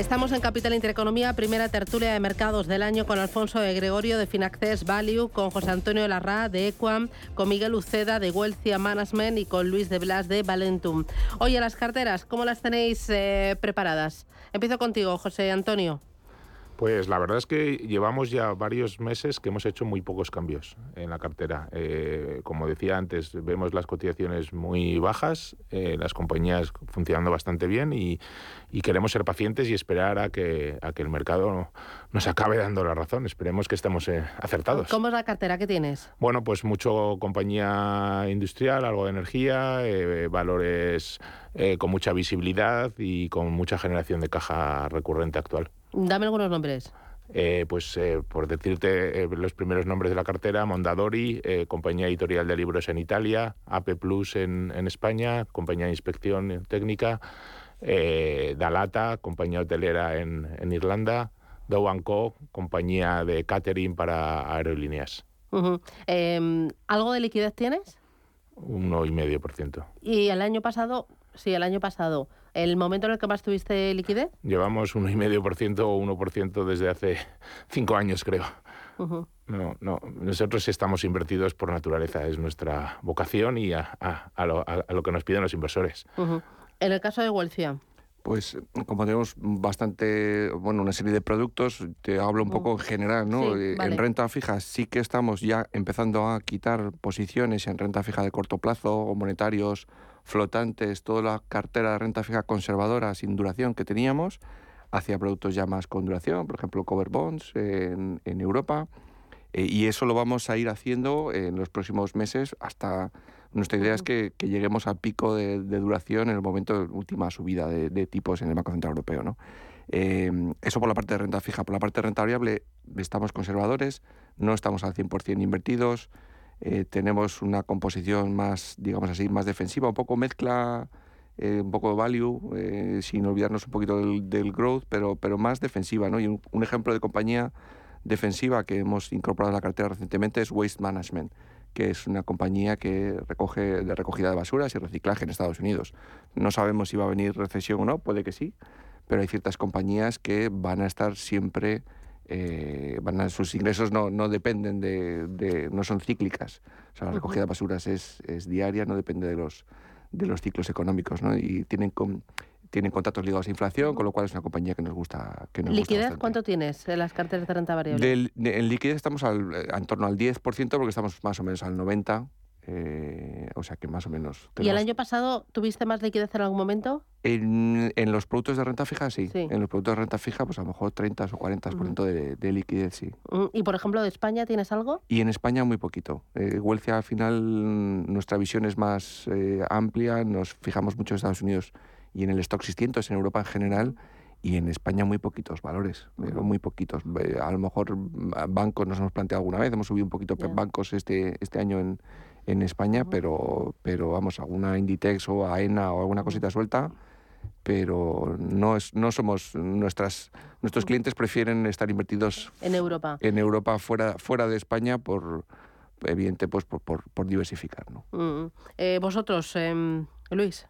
Estamos en Capital Intereconomía, primera tertulia de mercados del año con Alfonso de Gregorio de Finaccess Value, con José Antonio Larra de Equam, con Miguel Uceda de Wealthia Management y con Luis de Blas de Valentum. Oye, las carteras, ¿cómo las tenéis eh, preparadas? Empiezo contigo, José Antonio. Pues la verdad es que llevamos ya varios meses que hemos hecho muy pocos cambios en la cartera. Eh, como decía antes, vemos las cotizaciones muy bajas, eh, las compañías funcionando bastante bien y, queremos ser pacientes y esperar a que, a que el mercado nos acabe dando la razón. Esperemos que estemos eh, acertados. ¿Cómo es la cartera que tienes? Bueno, pues mucho compañía industrial, algo de energía, valores con mucha visibilidad y con mucha generación de caja recurrente actual. Dame algunos nombres. Eh, pues eh, por decirte eh, los primeros nombres de la cartera, Mondadori, compañía editorial de libros en Italia, AP Plus en, España, compañía de inspección técnica, Dalata, compañía hotelera en, Irlanda, Dow Co, compañía de catering para aerolíneas. Em, ¿Algo de liquidez tienes? Uno y medio por ciento. ¿Y el año pasado? Sí, el año pasado ¿El momento en el que más tuviste liquidez? Llevamos 1,5% o 1% desde hace cinco años, creo. No, no. Nosotros estamos invertidos por naturaleza, es nuestra vocación y a, lo, que nos piden los inversores. En el caso de Welcia. Pues como tenemos bastante, bueno, una serie de productos, te hablo un poco en general, ¿no? Eh, en renta fija sí que estamos ya empezando a quitar posiciones en renta fija de corto plazo o monetarios flotantes, toda la cartera de renta fija conservadora sin duración que teníamos, hacia productos ya más con duración, por ejemplo, cover bonds en, Europa. Eh, y eso lo vamos a ir haciendo en los próximos meses hasta... Nuestra idea es que, lleguemos al pico de, duración en el momento de última subida de, tipos en el Banco Central Europeo. ¿no? Eh, eso por la parte de renta fija. Por la parte de renta variable estamos conservadores, no estamos al 100% invertidos, eh, tenemos una composición más, digamos así, más defensiva, un poco mezcla, eh, un poco value, eh, sin olvidarnos un poquito del, growth, pero, pero más defensiva. ¿no? Y un, ejemplo de compañía defensiva que hemos incorporado a la cartera recientemente es Waste Management que es una compañía que recoge de recogida de basuras y reciclaje en Estados Unidos. No sabemos si va a venir recesión o no, puede que sí, pero hay ciertas compañías que van a estar siempre eh, van a, sus ingresos no, no dependen de, no son cíclicas. O sea, la recogida de basuras es, es, diaria, no depende de los, de los ciclos económicos, ¿no? Y tienen, con, tienen contratos ligados a inflación, con lo cual es una compañía que nos gusta. Que nos ¿Liquidez cuánto tienes en las carteras de renta variable? en liquidez estamos al, en torno al 10%, porque estamos más o menos al 90%. Eh, o sea que más o menos. ¿Y el año pasado tuviste más liquidez en algún momento? En, los productos de renta fija, sí. En los productos de renta fija, pues a lo mejor 30 o 40% de, de, liquidez, sí. Mm, ¿Y por ejemplo de España tienes algo? Y en España muy poquito. Eh, al final nuestra visión es más eh, amplia, nos fijamos mucho en Estados Unidos y en el stock 600, en Europa en general y en España muy poquitos valores, pero muy poquitos. A lo mejor bancos nos hemos planteado alguna vez, hemos subido un poquito bancos este, este año en, en España, pero, pero vamos, alguna Inditex o AENA o alguna cosita suelta, pero no, es, no somos, nuestras, nuestros clientes prefieren estar invertidos en Europa, en Europa fuera, fuera de España por, evidente, pues por, por, diversificar. ¿no? Mm. Eh, vosotros, em, Luis.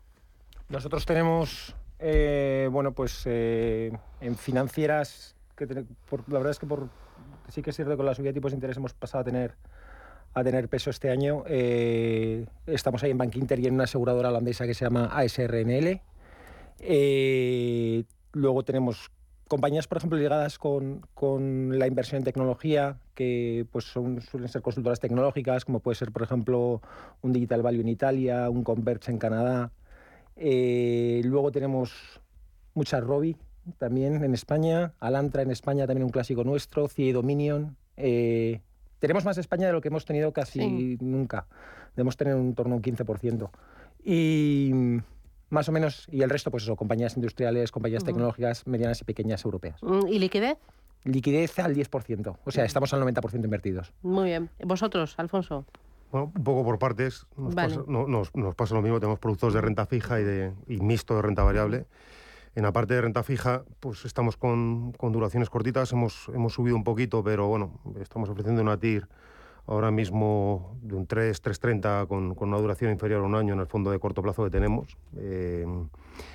Nosotros tenemos, eh, bueno, pues eh, en financieras, que por, la verdad es que por, sí que es cierto que con la subida de tipos de interés hemos pasado a tener a tener peso este año. Eh, estamos ahí en Bank Inter y en una aseguradora holandesa que se llama ASRNL. Eh, luego tenemos compañías, por ejemplo, ligadas con, con, la inversión en tecnología, que pues son, suelen ser consultoras tecnológicas, como puede ser, por ejemplo, un Digital Value en Italia, un Converge en Canadá. Eh, luego tenemos muchas Robi también en España, Alantra en España, también un clásico nuestro, CIE Dominion. Tenemos más España de lo que hemos tenido casi nunca. Debemos tener un torno a un 15%. Y más o menos, y el resto, pues eso, compañías industriales, compañías tecnológicas, medianas y pequeñas europeas. Mm, ¿Y liquidez? Liquidez al 10%, o sea, estamos al 90% invertidos. Muy bien. ¿Vosotros, Alfonso? Bueno, un poco por partes. Nos, pasa, nos, pasa, lo mismo, tenemos productos de renta fija y, de, y mixto de renta variable. En la parte de renta fija, pues estamos con, con duraciones cortitas, hemos, hemos subido un poquito, pero bueno, estamos ofreciendo una TIR ahora mismo de un 3, 330 con, con una duración inferior a un año en el fondo de corto plazo que tenemos. Eh,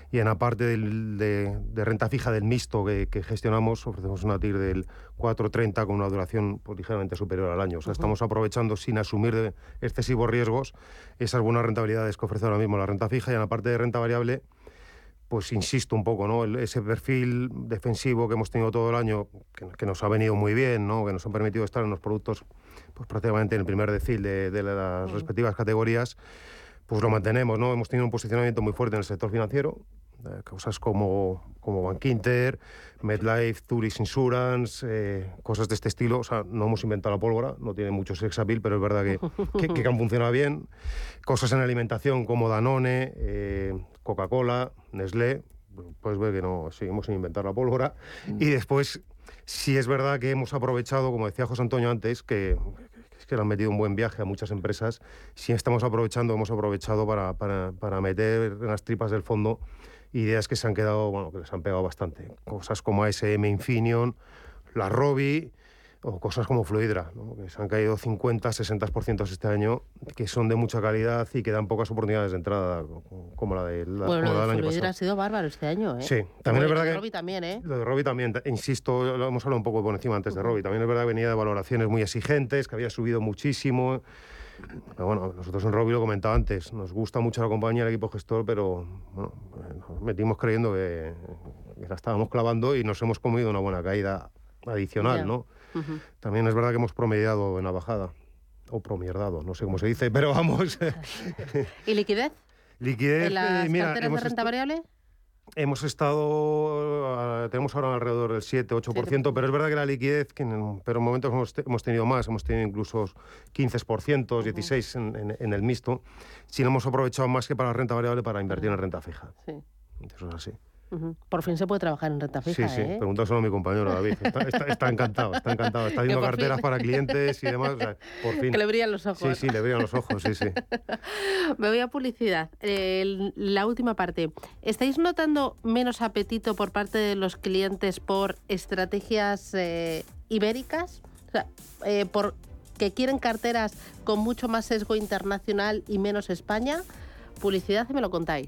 y en la parte del, de, de, renta fija del mixto que, que, gestionamos, ofrecemos una TIR del 430 con una duración pues, ligeramente superior al año. O sea, uh -huh. estamos aprovechando sin asumir de excesivos riesgos esas buenas rentabilidades que ofrece ahora mismo la renta fija y en la parte de renta variable pues insisto un poco, ¿no? El, ese perfil defensivo que hemos tenido todo el año, que, que, nos ha venido muy bien, ¿no? Que nos han permitido estar en los productos, pues prácticamente en el primer decil de, de las uh -huh. respectivas categorías, pues lo mantenemos, ¿no? Hemos tenido un posicionamiento muy fuerte en el sector financiero, cosas como, como Bank Inter, MedLife, Zurich Insurance, eh, cosas de este estilo. O sea, no hemos inventado la pólvora, no tiene mucho sex appeal, pero es verdad que, que, que han funcionado bien. Cosas en alimentación como Danone, eh, Coca-Cola, Nestlé, puedes ver que no seguimos sin inventar la pólvora. Mm. Y después, sí es verdad que hemos aprovechado, como decía José Antonio antes, que, que le han metido un buen viaje a muchas empresas. Si estamos aprovechando, hemos aprovechado para, para, para meter en las tripas del fondo ideas que se han quedado, bueno, que les han pegado bastante. Cosas como ASM Infineon, la Robi o cosas como Fluidra, ¿no? que se han caído 50, 60% este año, que son de mucha calidad y que dan pocas oportunidades de entrada, como la, de, la, bueno, como lo la del del año Fluidra pasado. ha sido bárbaro este año, ¿eh? Sí, también es verdad de que... Robi también, ¿eh? Lo de Robi también, insisto, lo hemos hablado un poco por encima antes de Robi, también es verdad que venía de valoraciones muy exigentes, que había subido muchísimo. Pero bueno, nosotros en Robi lo comentaba antes, nos gusta mucho la compañía, el equipo gestor, pero bueno, nos metimos creyendo que, que la estábamos clavando y nos hemos comido una buena caída adicional. ¿no? Ujú. También es verdad que hemos promediado en la bajada, o promierdado, no sé cómo se dice, pero vamos. ¿Y liquidez? Liquidez, ¿En las eh, mira, de renta variable? Hemos estado, eh, tenemos ahora alrededor del 7-8%, pero es verdad que la liquidez, que en, pero en momentos hemos, hemos tenido más, hemos tenido incluso 15%, 16% en, en- en el mixto, si no hemos aprovechado más que para la renta variable para invertir en renta fija. Sí. Eso es así. Por fin se puede trabajar en renta fija, sí, sí, ¿eh? pregúntaselo a mi compañero David. Está, está- está encantado, está encantado. Está haciendo carteras fin. para clientes y demás. o sea, por fin. Que le brillan los ojos. Sí, sí, le brillan los ojos, sí, sí. Me voy a publicidad. Eh, la última parte. ¿Estáis notando menos apetito por parte de los clientes por estrategias eh, ibéricas? O sea, eh, por que quieren carteras con mucho más sesgo internacional y menos España. Publicidad y me lo contáis.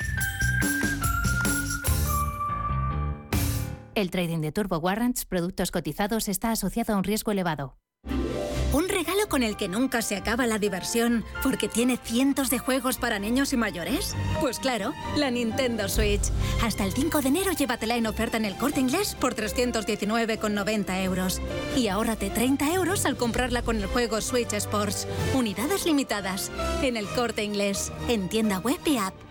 El trading de Turbo Warrants, productos cotizados, está asociado a un riesgo elevado. Un regalo con el que nunca se acaba la diversión porque tiene cientos de juegos para niños y mayores. Pues claro, la Nintendo Switch. Hasta el 5 de enero llévatela en oferta en el corte inglés por 319,90 euros. Y ahórrate 30 euros al comprarla con el juego Switch Sports. Unidades limitadas. En el corte inglés. En tienda web y app.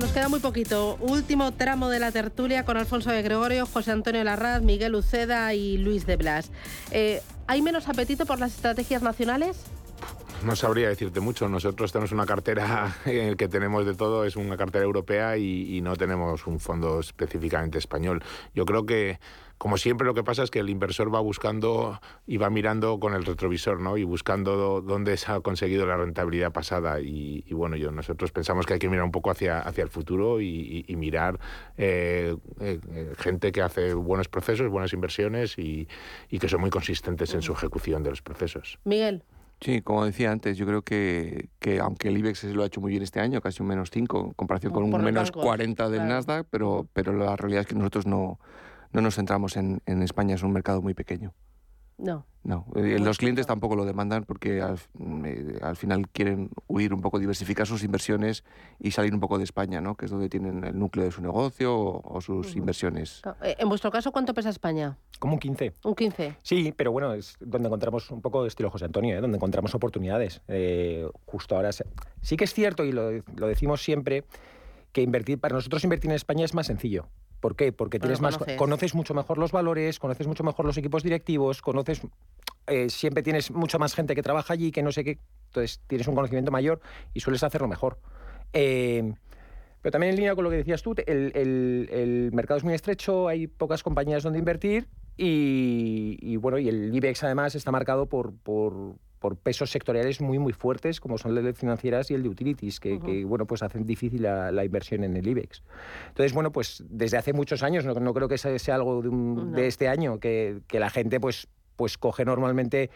Nos queda muy poquito. Último tramo de la tertulia con Alfonso de Gregorio, José Antonio Larraz, Miguel Uceda y Luis de Blas. Eh, ¿Hay menos apetito por las estrategias nacionales? No sabría decirte mucho. Nosotros tenemos una cartera en que tenemos de todo, es una cartera europea y no tenemos un fondo específicamente español. Yo creo que como siempre lo que pasa es que el inversor va buscando y va mirando con el retrovisor, ¿no? Y buscando dónde se ha conseguido la rentabilidad pasada. Y, y bueno, yo, nosotros pensamos que hay que mirar un poco hacia, hacia el futuro y, y, y mirar eh, eh, gente que hace buenos procesos, buenas inversiones y, y que son muy consistentes en su ejecución de los procesos. Miguel. Sí, como decía antes, yo creo que, que aunque el IBEX lo ha hecho muy bien este año, casi un menos 5 en comparación con un menos bancos, 40 del claro. Nasdaq, pero, pero la realidad es que nosotros no, no nos centramos en, en España, es un mercado muy pequeño. No. No, eh, los clientes tampoco lo demandan porque al, eh, al final quieren huir un poco, diversificar sus inversiones y salir un poco de España, ¿no? que es donde tienen el núcleo de su negocio o, o sus inversiones. Eh, En vuestro caso, ¿cuánto pesa España? Como un 15. Un 15. Sí, pero bueno, es donde encontramos un poco estilo José Antonio, ¿eh? donde encontramos oportunidades. Eh, justo ahora se- sí que es cierto, y lo, lo decimos siempre, que invertir para nosotros invertir en España es más sencillo. ¿Por qué? Porque Bueno, tienes más, conoces. conoces mucho mejor los valores, conoces mucho mejor los equipos directivos, conoces eh, siempre tienes mucha más gente que trabaja allí, que no sé qué, entonces tienes un conocimiento mayor y sueles hacerlo mejor. Eh, pero también en línea con lo que decías tú, te- el, el- el mercado es muy estrecho, hay pocas compañías donde invertir y, y, bueno, y el IBEX además está marcado por, por, por pesos sectoriales muy muy fuertes como son el de financieras y el de utilities, que, que, bueno, pues hacen difícil la, la inversión en el IBEX. Entonces, bueno, pues desde hace muchos años, no, no creo que sea, sea algo de, un- No. de este año, que, que la gente pues, pues coge normalmente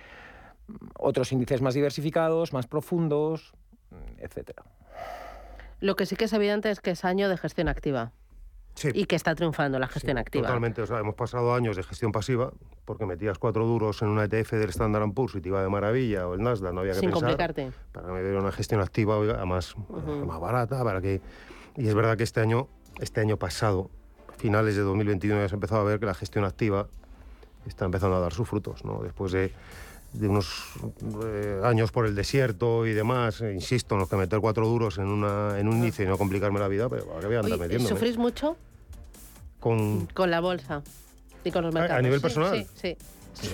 otros índices más diversificados, más profundos, etcétera. Lo que sí que es evidente es que es año de gestión activa. Sí. Y que está triunfando la gestión activa. Totalmente, o sea, hemos pasado años de gestión pasiva, porque metías cuatro duros en una ETF del Standard Poor's y te iba de maravilla, o el Nasdaq, no había que Sin pensar. complicarte. Para meter una gestión activa, oiga, más, Ujú. más barata, para que... Y es verdad que este año, este año pasado, finales de 2021, ya se ha empezado a ver que la gestión activa está empezando a dar sus frutos, ¿no? Después de, de unos eh, años por el desierto y demás, eh, insisto, en los que meter cuatro duros en, una, en un índice y no complicarme la vida, pero ¿para qué voy a andar Oye, metiéndome? ¿Sufrís mucho Con, con la bolsa y con los ¿A- a mercados? nivel personal? Sí, sí. Sí,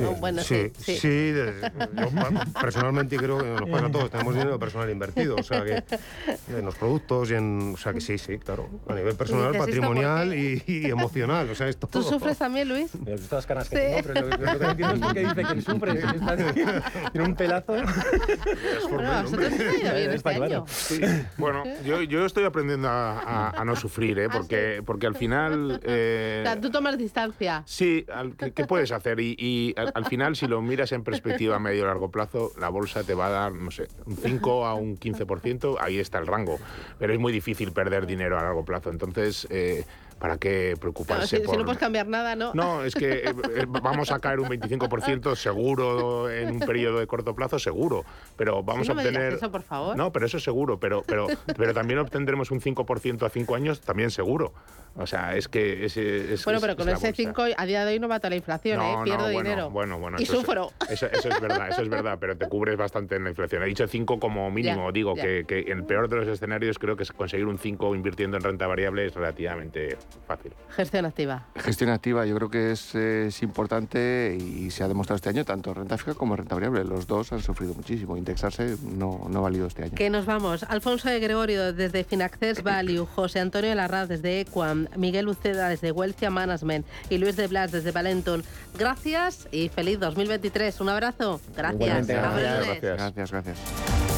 No, bueno, sí, sí. sí, de- yo personalmente creo que nos pasa a todos, tenemos dinero personal invertido, o sea que en los productos y en, o sea que sí, sí, claro, a nivel personal, dices, ¿esto por patrimonial y, y emocional, o sea, esto ¿Tú sufres también, Luis? Me gustan las canas que Sí. tengo, pero lo, lo que entiendo es dice que sufre. Tiene un pelazo. Bueno, este. Sí, bueno, yo, yo estoy aprendiendo a, a- a no sufrir, ¿eh? porque, porque al final... eh, O sea, tú tomas distancia. Sí, al- ¿qué, qué puedes hacer? Y, y al, al final, si lo miras en perspectiva a medio y largo plazo, la bolsa te va a dar, no sé, un 5 a un 15%, ahí está el rango. Pero es muy difícil perder dinero a largo plazo. Entonces, eh, ¿para qué preocuparse si, si por...? no puedes cambiar nada, ¿no? No, es que eh, eh, vamos a caer un 25% seguro en un periodo de corto plazo, seguro. Pero vamos Sí, no a me obtener... eso, por favor. No, pero eso seguro, pero, pero, pero también obtendremos un 5% a 5 años, también seguro. O sea, es que ese, es, Bueno, es- pero es con ese bolsa. 5 a día de hoy no mata la inflación, ¿eh? No, Pierdo no, bueno, dinero. Bueno, bueno, y eso es- sufro. eso, eso es verdad, eso es verdad, pero te cubres bastante en la inflación. He dicho 5 como mínimo, Ya, digo ya. que, que en el peor de los escenarios creo que conseguir un 5 invirtiendo en renta variable es relativamente fácil. Gestión activa. Gestión activa yo creo que es, es importante y se ha demostrado este año tanto renta fija como renta variable. Los dos han sufrido muchísimo. Indexarse no, no ha valido este año. Que nos vamos. Alfonso de Gregorio desde Finaccess Value, José Antonio Larraz desde Equam, Miguel Uceda desde Wealthia Management y Luis de Blas desde Valenton. Gracias y feliz 2023. Un abrazo. Gracias. Gracias. Gracias, gracias.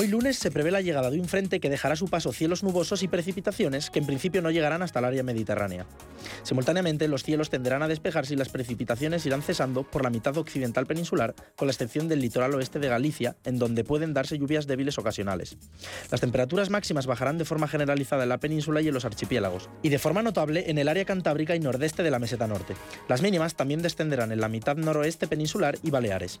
Hoy lunes se prevé la llegada de un frente que dejará su paso cielos nubosos y precipitaciones que en principio no llegarán hasta el área mediterránea. Simultáneamente, los cielos tenderán a despejarse y las precipitaciones irán cesando por la mitad occidental peninsular, con la excepción del litoral oeste de Galicia, en donde pueden darse lluvias débiles ocasionales. Las temperaturas máximas bajarán de forma generalizada en la península y en los archipiélagos, y de forma notable en el área cantábrica y nordeste de la meseta norte. Las mínimas también descenderán en la mitad noroeste peninsular y Baleares.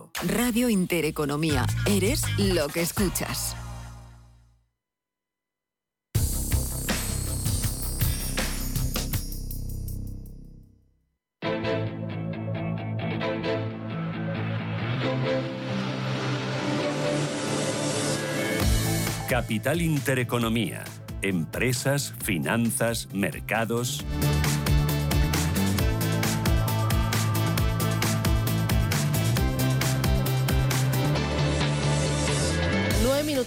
Radio Intereconomía. Eres lo que escuchas. Capital Intereconomía. Empresas, finanzas, mercados.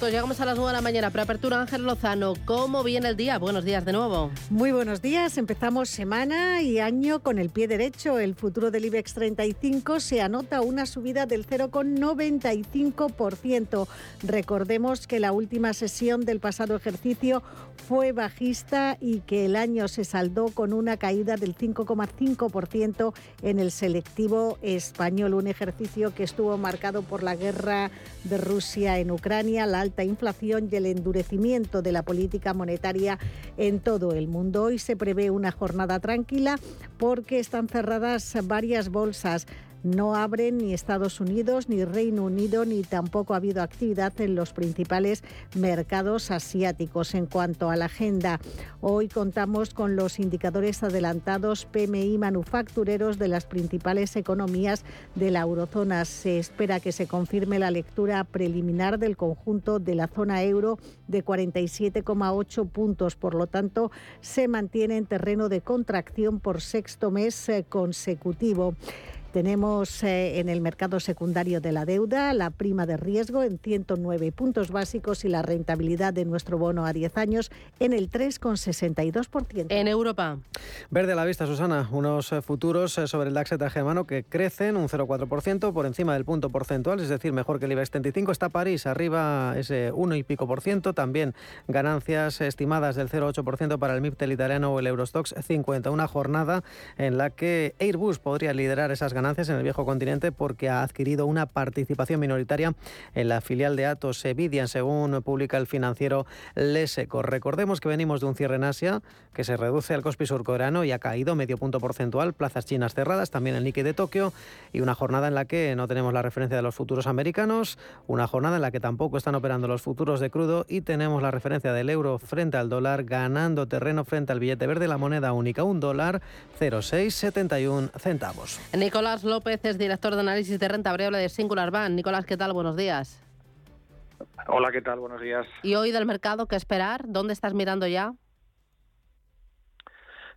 Minutos, llegamos a las nueve de la mañana. Preapertura Ángel Lozano. ¿Cómo viene el día? Buenos días de nuevo. Muy buenos días. Empezamos semana y año con el pie derecho. El futuro del IBEX 35 se anota una subida del 0,95%. Recordemos que la última sesión del pasado ejercicio fue bajista y que el año se saldó con una caída del 5,5% en el selectivo español. Un ejercicio que estuvo marcado por la guerra de Rusia en Ucrania la alta inflación y el endurecimiento de la política monetaria en todo el mundo. Hoy se prevé una jornada tranquila porque están cerradas varias bolsas. No abren ni Estados Unidos, ni Reino Unido, ni tampoco ha habido actividad en los principales mercados asiáticos. En cuanto a la agenda, hoy contamos con los indicadores adelantados PMI manufactureros de las principales economías de la eurozona. Se espera que se confirme la lectura preliminar del conjunto de la zona euro de 47,8 puntos. Por lo tanto, se mantiene en terreno de contracción por sexto mes eh, consecutivo. Tenemos eh, en el mercado secundario de la deuda la prima de riesgo en 109 puntos básicos y la rentabilidad de nuestro bono a 10 años en el 3,62%. En Europa. Verde a la vista, Susana. Unos eh, futuros eh, sobre el DAX germano que crecen un 0,4% por encima del punto porcentual, es decir, mejor que el IBEX 35. Está París arriba ese 1 y pico por ciento. También ganancias estimadas del 0,8% para el MIPTEL italiano o el Eurostox 50. Una jornada en la que Airbus podría liderar esas ganancias ganancias en el viejo continente porque ha adquirido una participación minoritaria en la filial de Atos Evidian, según publica el financiero Leseco. Recordemos que venimos de un cierre en Asia que se reduce al Kospi surcoreano y ha caído medio punto porcentual, plazas chinas cerradas, también el Nikkei de Tokio y una jornada en la que no tenemos la referencia de los futuros americanos, una jornada en la que tampoco están operando los futuros de crudo y tenemos la referencia del euro frente al dólar ganando terreno frente al billete verde, la moneda única, un dólar 0,671 centavos. Nicolás López es director de análisis de renta variable de Singular Bank. Nicolás, ¿qué tal? Buenos días. Hola, ¿qué tal? Buenos días. ¿Y hoy del mercado qué esperar? ¿Dónde estás mirando ya?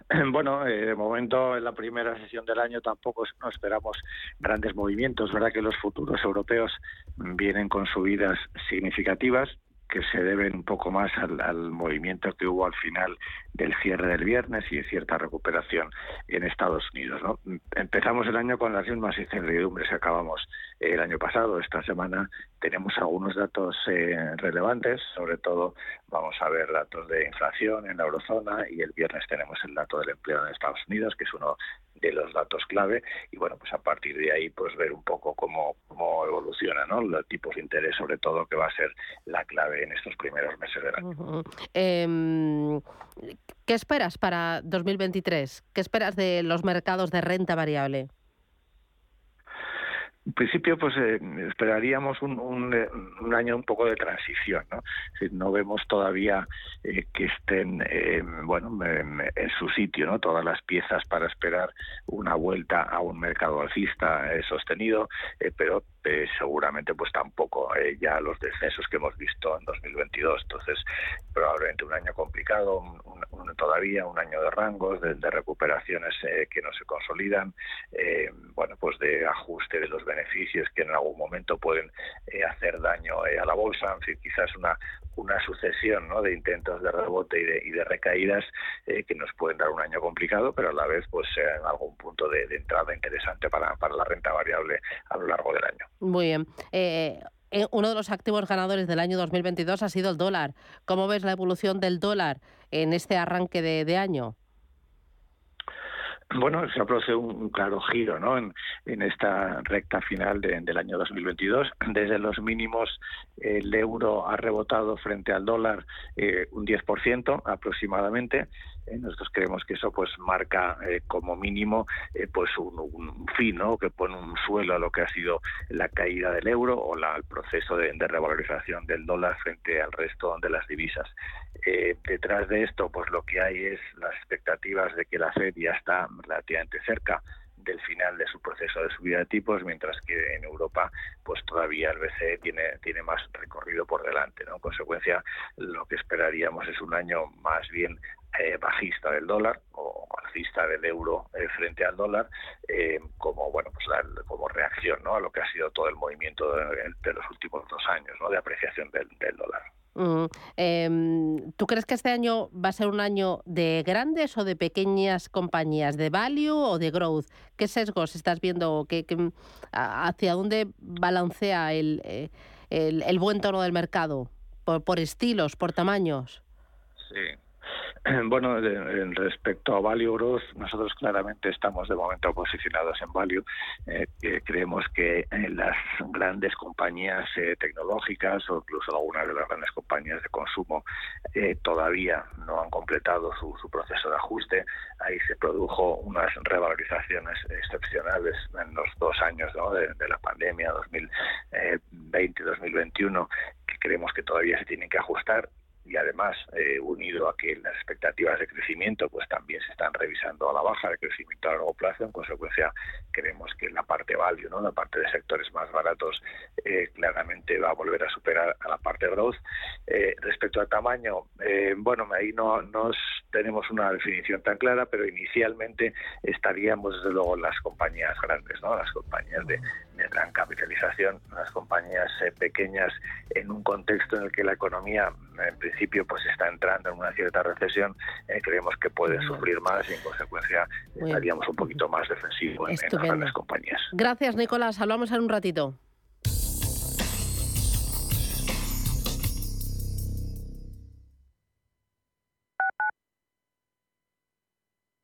Bueno, eh, de momento en la primera sesión del año tampoco no esperamos grandes movimientos. verdad que los futuros europeos vienen con subidas significativas que se deben un poco más al, movimiento que hubo al final del cierre del viernes y cierta recuperación en Estados Unidos. ¿no? Empezamos el año con las mismas incertidumbres que acabamos el año pasado. Esta semana tenemos algunos datos eh, relevantes, sobre todo vamos a ver datos de inflación en la eurozona y el viernes tenemos el dato del empleo en Estados Unidos, que es uno de los datos clave y bueno pues a partir de ahí pues ver un poco cómo, cómo evoluciona los tipos de interés sobre todo que va a ser la clave en estos primeros meses del año. Em, ¿Qué esperas para 2023? ¿Qué esperas de los mercados de renta variable? En principio, pues eh, esperaríamos un, un, año un poco de transición, ¿no? no vemos todavía eh, que estén, eh, bueno, en, su sitio, ¿no? Todas las piezas para esperar una vuelta a un mercado alcista sostenido, pero seguramente pues tampoco ya los descensos que hemos visto en 2022. Entonces, probablemente un año complicado, todavía un año de rangos, de, recuperaciones que no se consolidan, bueno, pues de ajuste de los beneficios que en algún momento pueden eh, hacer daño eh, a la bolsa, en fin, quizás una, una sucesión ¿no? de intentos de rebote y de, y de recaídas eh, que nos pueden dar un año complicado, pero a la vez pues en algún punto de, entrada interesante para, la renta variable a lo largo del año. Muy bien. uno de los activos ganadores del año 2022 ha sido el dólar. ¿Cómo ves la evolución del dólar en este arranque de año? Bueno, se ha producido un claro giro ¿no? en, esta recta final del año 2022. Desde los mínimos, el euro ha rebotado frente al dólar eh, un 10% aproximadamente. Eh, nosotros creemos que eso pues marca eh, como mínimo pues un, fin, ¿no? que pone un suelo a lo que ha sido la caída del euro o la, el proceso de, de revalorización del dólar frente al resto de las divisas. detrás de esto, pues lo que hay es las expectativas de que la Fed ya está relativamente cerca del final de su proceso de subida de tipos, mientras que en Europa pues todavía el BCE tiene, tiene más recorrido por delante. En consecuencia, lo que esperaríamos es un año más bien eh, bajista del dólar o alcista del euro eh, frente al dólar eh, como bueno pues como reacción ¿no? a lo que ha sido todo el movimiento de, los últimos dos años ¿no? de apreciación del dólar. Em, ¿Tú crees que este año va a ser un año de grandes o de pequeñas compañías, de value o de growth? ¿Qué sesgos estás viendo? ¿Qué, hacia dónde balancea eh, el, el, buen tono del mercado? ¿Por, por estilos, por tamaños? Sí, Bueno, respecto a Value Growth, nosotros claramente estamos de momento posicionados en Value. Eh, creemos que en las grandes compañías eh, tecnológicas o incluso algunas de las grandes compañías de consumo eh, todavía no han completado su, proceso de ajuste. Ahí se produjo unas revalorizaciones excepcionales en los dos años de, de la pandemia 2020-2021 que creemos que todavía se tienen que ajustar y además eh, unido a que las expectativas de crecimiento pues también se están revisando a la baja de crecimiento a largo plazo en consecuencia creemos que la parte value no la parte de sectores más baratos eh, claramente va a volver a superar a la parte growth. Eh, respecto al tamaño bueno ahí no nos tenemos una definición tan clara pero inicialmente estaríamos desde luego las compañías grandes no las compañías de, de gran capitalización las compañías pequeñas en un contexto en el que la economía en principio pues está entrando en una cierta recesión, eh, creemos que puede sufrir más y en consecuencia estaríamos un poquito más defensivos en, las grandes compañías. Gracias Nicolás, hablamos en un ratito.